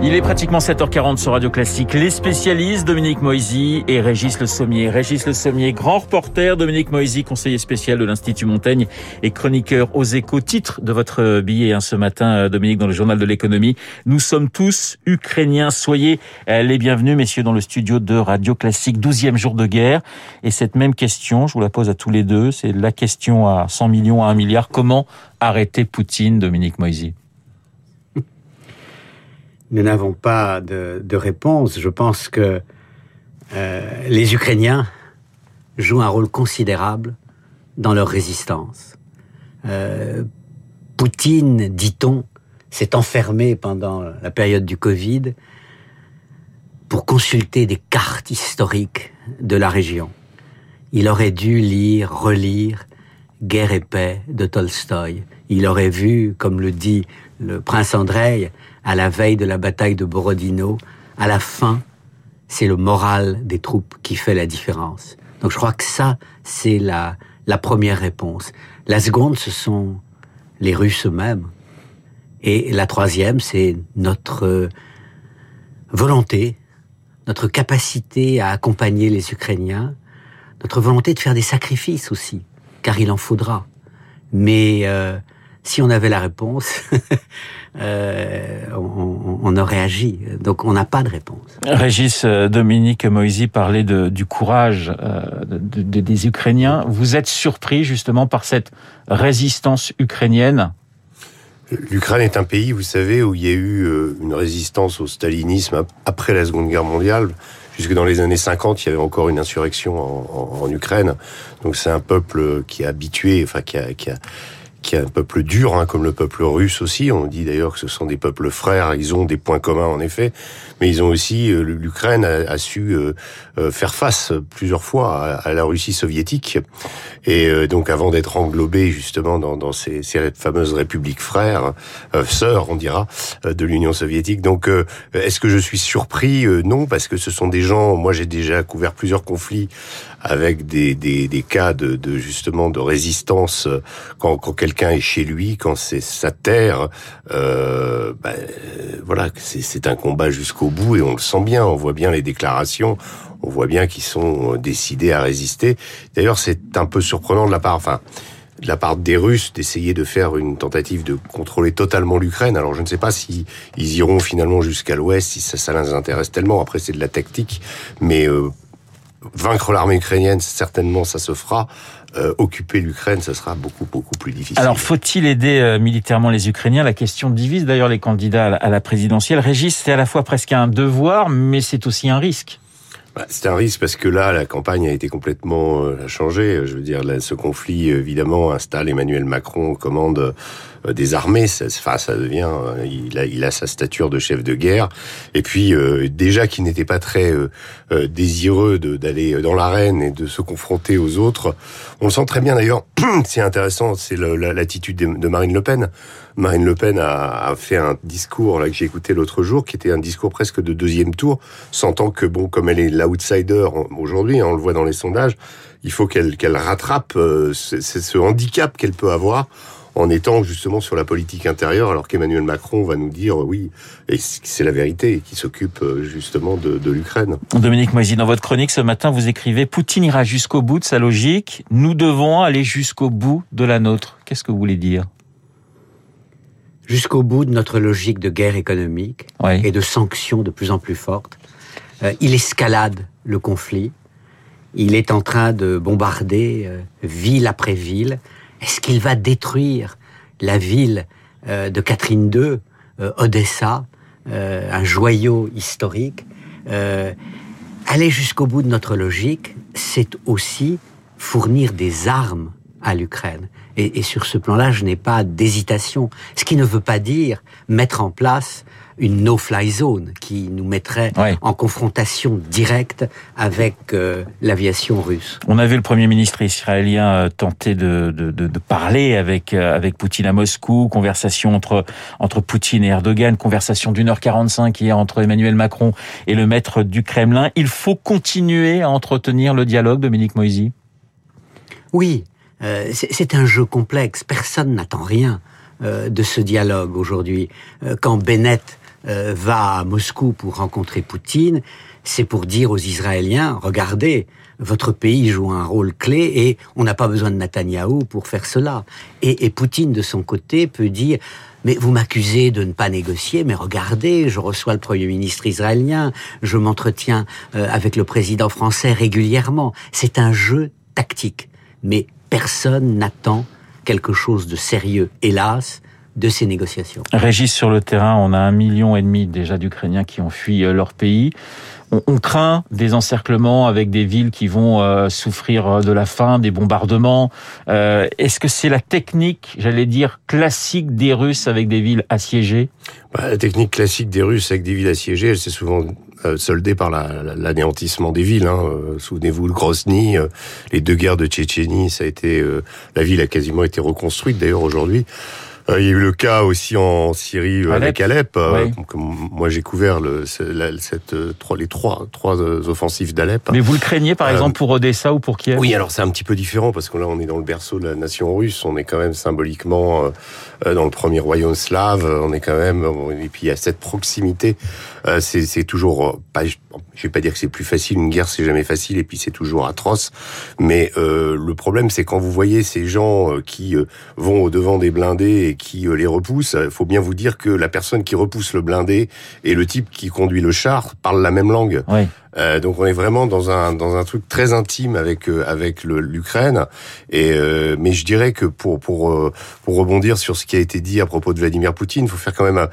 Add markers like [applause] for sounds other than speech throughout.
Il est pratiquement 7h40 sur Radio Classique. Les spécialistes, Dominique Moisy et Régis Le Sommier. Régis Le Sommier, grand reporter, Dominique Moisy, conseiller spécial de l'Institut Montaigne et chroniqueur aux échos. Titre de votre billet hein, ce matin, euh, Dominique, dans le journal de l'économie. Nous sommes tous ukrainiens. Soyez euh, les bienvenus, messieurs, dans le studio de Radio Classique. Douzième jour de guerre. Et cette même question, je vous la pose à tous les deux, c'est la question à 100 millions, à 1 milliard. Comment arrêter Poutine, Dominique Moisy? Nous n'avons pas de, réponse. Je pense que euh, les Ukrainiens jouent un rôle considérable dans leur résistance. Euh, Poutine, dit-on, s'est enfermé pendant la période du Covid pour consulter des cartes historiques de la région. Il aurait dû lire, relire Guerre et paix de Tolstoï. Il aurait vu, comme le dit le prince Andrei, à la veille de la bataille de Borodino, à la fin, c'est le moral des troupes qui fait la différence. Donc je crois que ça, c'est la, la première réponse. La seconde, ce sont les Russes eux-mêmes. Et la troisième, c'est notre volonté, notre capacité à accompagner les Ukrainiens, notre volonté de faire des sacrifices aussi, car il en faudra. Mais euh, si on avait la réponse, [laughs] euh, on, on, aurait agi. Donc on n'a pas de réponse. Régis euh, Dominique Moisy parlait de, du courage euh, de, de, des Ukrainiens. Vous êtes surpris justement par cette résistance ukrainienne? L'Ukraine est un pays, vous savez, où il y a eu une résistance au stalinisme après la Seconde Guerre mondiale. Jusque dans les années 50, il y avait encore une insurrection en, en, en Ukraine. Donc c'est un peuple qui est habitué, enfin qui a, qui a qui est un peuple dur, hein, comme le peuple russe aussi. On dit d'ailleurs que ce sont des peuples frères. Ils ont des points communs en effet, mais ils ont aussi euh, l'Ukraine a, su euh, euh, faire face plusieurs fois à, la Russie soviétique. Et euh, donc avant d'être englobé justement dans, dans ces, ces, fameuses républiques frères, sœurs, on dira, de l'Union soviétique. Donc est-ce que je suis surpris? Non, parce que ce sont des gens. Moi, j'ai déjà couvert plusieurs conflits avec des, des, des cas de, de, justement de résistance quand, quand quelqu'un est chez lui, quand c'est sa terre. Euh, ben, voilà, c'est un combat jusqu'au bout et on le sent bien. On voit bien les déclarations. On voit bien qu'ils sont décidés à résister. D'ailleurs, c'est un peu surprenant de la part, enfin, de la part des Russes d'essayer de faire une tentative de contrôler totalement l'Ukraine. Alors je ne sais pas si ils iront finalement jusqu'à l'Ouest, si ça, ça les intéresse tellement. Après, c'est de la tactique, mais euh, vaincre l'armée ukrainienne, certainement, ça se fera. Euh, occuper l'Ukraine, ça sera beaucoup, beaucoup plus difficile. Alors, faut-il aider euh, militairement les Ukrainiens? La question divise d'ailleurs les candidats à la présidentielle. Régis, c'est à la fois presque un devoir, mais c'est aussi un risque. Bah, c'est un risque parce que là, la campagne a été complètement euh, changée. Je veux dire, là, ce conflit, évidemment, installe Emmanuel Macron aux commandes des armées. Ça, ça devient, euh, il a, il a sa stature de chef de guerre. Et puis, euh, déjà qu'il n'était pas très euh, désireux d'aller dans l'arène et de se confronter aux autres, on le sent très bien d'ailleurs. [clears throat] c'est intéressant, c'est l'attitude de Marine Le Pen. Marine Le Pen a, a fait un discours là que j'ai écouté l'autre jour, qui était un discours presque de deuxième tour, sentant que bon, comme elle est l'outsider aujourd'hui, hein, on le voit dans les sondages, il faut qu'elle rattrape euh, ce handicap qu'elle peut avoir en étant justement sur la politique intérieure, alors qu'Emmanuel Macron va nous dire oui, et c'est la vérité, qui s'occupe justement de, de l'Ukraine. Dominique Moisy, dans votre chronique ce matin, vous écrivez Poutine ira jusqu'au bout de sa logique, nous devons aller jusqu'au bout de la nôtre. Qu'est-ce que vous voulez dire? Jusqu'au bout de notre logique de guerre économique oui. et de sanctions de plus en plus fortes. Euh, il escalade le conflit. Il est en train de bombarder euh, ville après ville. Est-ce qu'il va détruire la ville euh, de Catherine II, euh, Odessa, euh, un joyau historique Aller jusqu'au bout de notre logique, c'est aussi fournir des armes à l'Ukraine. Et, et, sur ce plan-là, je n'ai pas d'hésitation. Ce qui ne veut pas dire mettre en place une no-fly zone qui nous mettrait ouais. en confrontation directe avec euh, l'aviation russe. On avait le Premier ministre israélien euh, tenter de, de, de, de parler avec, euh, avec Poutine à Moscou, conversation entre, entre Poutine et Erdogan, conversation d'une heure 45 hier entre Emmanuel Macron et le maître du Kremlin. Il faut continuer à entretenir le dialogue, Dominique Moisy? Oui, euh, c'est un jeu complexe, personne n'attend rien euh, de ce dialogue aujourd'hui. Euh, quand Bennett va à Moscou pour rencontrer Poutine, c'est pour dire aux Israéliens, regardez, votre pays joue un rôle clé et on n'a pas besoin de Netanyahou pour faire cela. Et, et Poutine, de son côté, peut dire, mais vous m'accusez de ne pas négocier, mais regardez, je reçois le Premier ministre israélien, je m'entretiens avec le président français régulièrement. C'est un jeu tactique. Mais personne n'attend quelque chose de sérieux, hélas, de ces négociations. Régis, sur le terrain, on a un million et demi déjà d'Ukrainiens qui ont fui euh, leur pays. On, on, craint des encerclements avec des villes qui vont euh, souffrir euh, de la faim, des bombardements. Euh, Est-ce que c'est la technique, j'allais dire, classique des Russes avec des villes assiégées? Bah, La technique classique des Russes avec des villes assiégées, elle s'est souvent soldée par l'anéantissement la, des villes. Hein. Souvenez-vous de Grozny, les deux guerres de Tchétchénie, ça a été la ville a quasiment été reconstruite d'ailleurs aujourd'hui. Euh, il y a eu le cas aussi en Syrie Alep. avec Alep. Euh, moi, j'ai couvert le, la, cette, euh, les trois, trois offensives d'Alep. Mais vous le craignez, par exemple, pour Odessa ou pour Kiev? Oui, alors c'est un petit peu différent parce que là, on est dans le berceau de la nation russe. On est quand même symboliquement dans le premier royaume slave. On est quand même, et puis il y a cette proximité. c'est toujours pas, je vais pas dire que c'est plus facile. Une guerre, c'est jamais facile, et puis c'est toujours atroce. Mais euh, le problème, c'est quand vous voyez ces gens qui vont au devant des blindés et qui euh, les repousse, il faut bien vous dire que la personne qui repousse le blindé et le type qui conduit le char parlent la même langue. Oui. Euh, donc on est vraiment dans un dans un truc très intime avec euh, avec l'Ukraine. Et euh, mais je dirais que pour pour euh, pour rebondir sur ce qui a été dit à propos de Vladimir Poutine, il faut faire quand même un,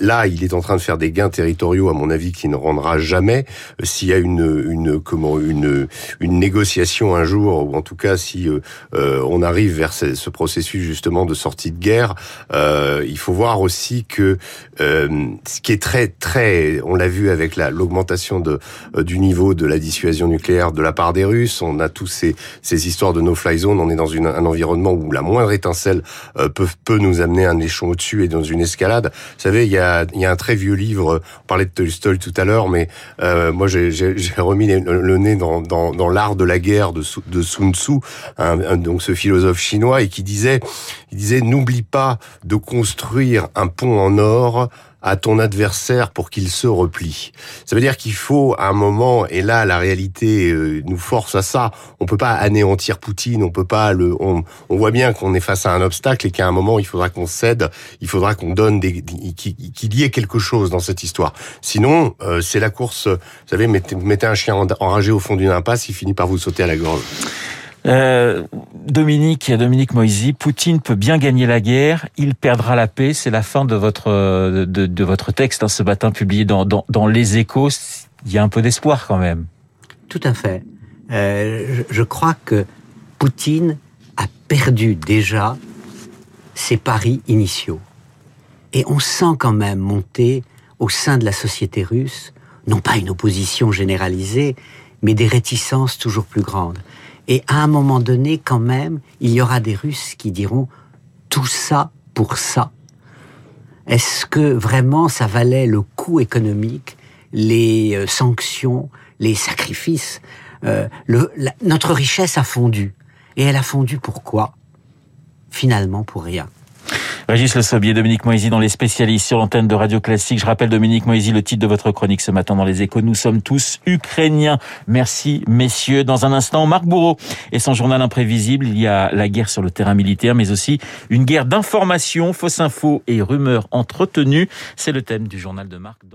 là il est en train de faire des gains territoriaux à mon avis qui ne rendra jamais s'il y a une une comment une une négociation un jour ou en tout cas si on arrive vers ce, ce, processus justement de sortie de guerre, il faut voir aussi que ce qui est très très on l'a vu avec la l'augmentation euh, du niveau de la dissuasion nucléaire de la part des Russes. On a tous ces, histoires de no-fly zone. On est dans un environnement où la moindre étincelle euh, peut, nous amener un échelon au-dessus et dans une escalade. Vous savez, il y a, un très vieux livre. On parlait de Tolstoy tout à l'heure, mais euh, moi j'ai remis le, nez dans, l'art de la guerre de, de Sun Tzu, donc ce philosophe chinois, et qui disait, il disait, n'oublie pas de construire un pont en or à ton adversaire pour qu'il se replie. Ça veut dire qu'il faut à un moment, et là la réalité euh, nous force à ça, on peut pas anéantir Poutine, on peut pas le, on, on voit bien qu'on est face à un obstacle et qu'à un moment il faudra qu'on cède, il faudra qu'on donne des, qu'il y ait quelque chose dans cette histoire. Sinon, euh, c'est la course. Vous savez, mettez, mettez un chien enragé au fond d'une impasse, il finit par vous sauter à la gorge. Euh, Dominique, Dominique Moisy, Poutine peut bien gagner la guerre, il perdra la paix. C'est la fin de votre de, votre texte hein, ce matin publié dans, dans, Les Échos. Il y a un peu d'espoir quand même. Tout à fait. Euh, je crois que Poutine a perdu déjà ses paris initiaux. Et on sent quand même monter au sein de la société russe, non pas une opposition généralisée, mais des réticences toujours plus grandes. Et à un moment donné, quand même, il y aura des Russes qui diront tout ça pour ça. Est-ce que vraiment ça valait le coût économique, les euh, sanctions, les sacrifices? Euh, le, Notre richesse a fondu. Et elle a fondu pourquoi Finalement pour rien. Régis Le Sobier, Dominique Moisy dans les spécialistes sur l'antenne de Radio Classique. Je rappelle Dominique Moisy le titre de votre chronique ce matin dans les échos. Nous sommes tous ukrainiens. Merci messieurs. Dans un instant, Marc Bourreau et son journal imprévisible. Il y a la guerre sur le terrain militaire, mais aussi une guerre d'information, fausses infos et rumeurs entretenues. C'est le thème du journal de Marc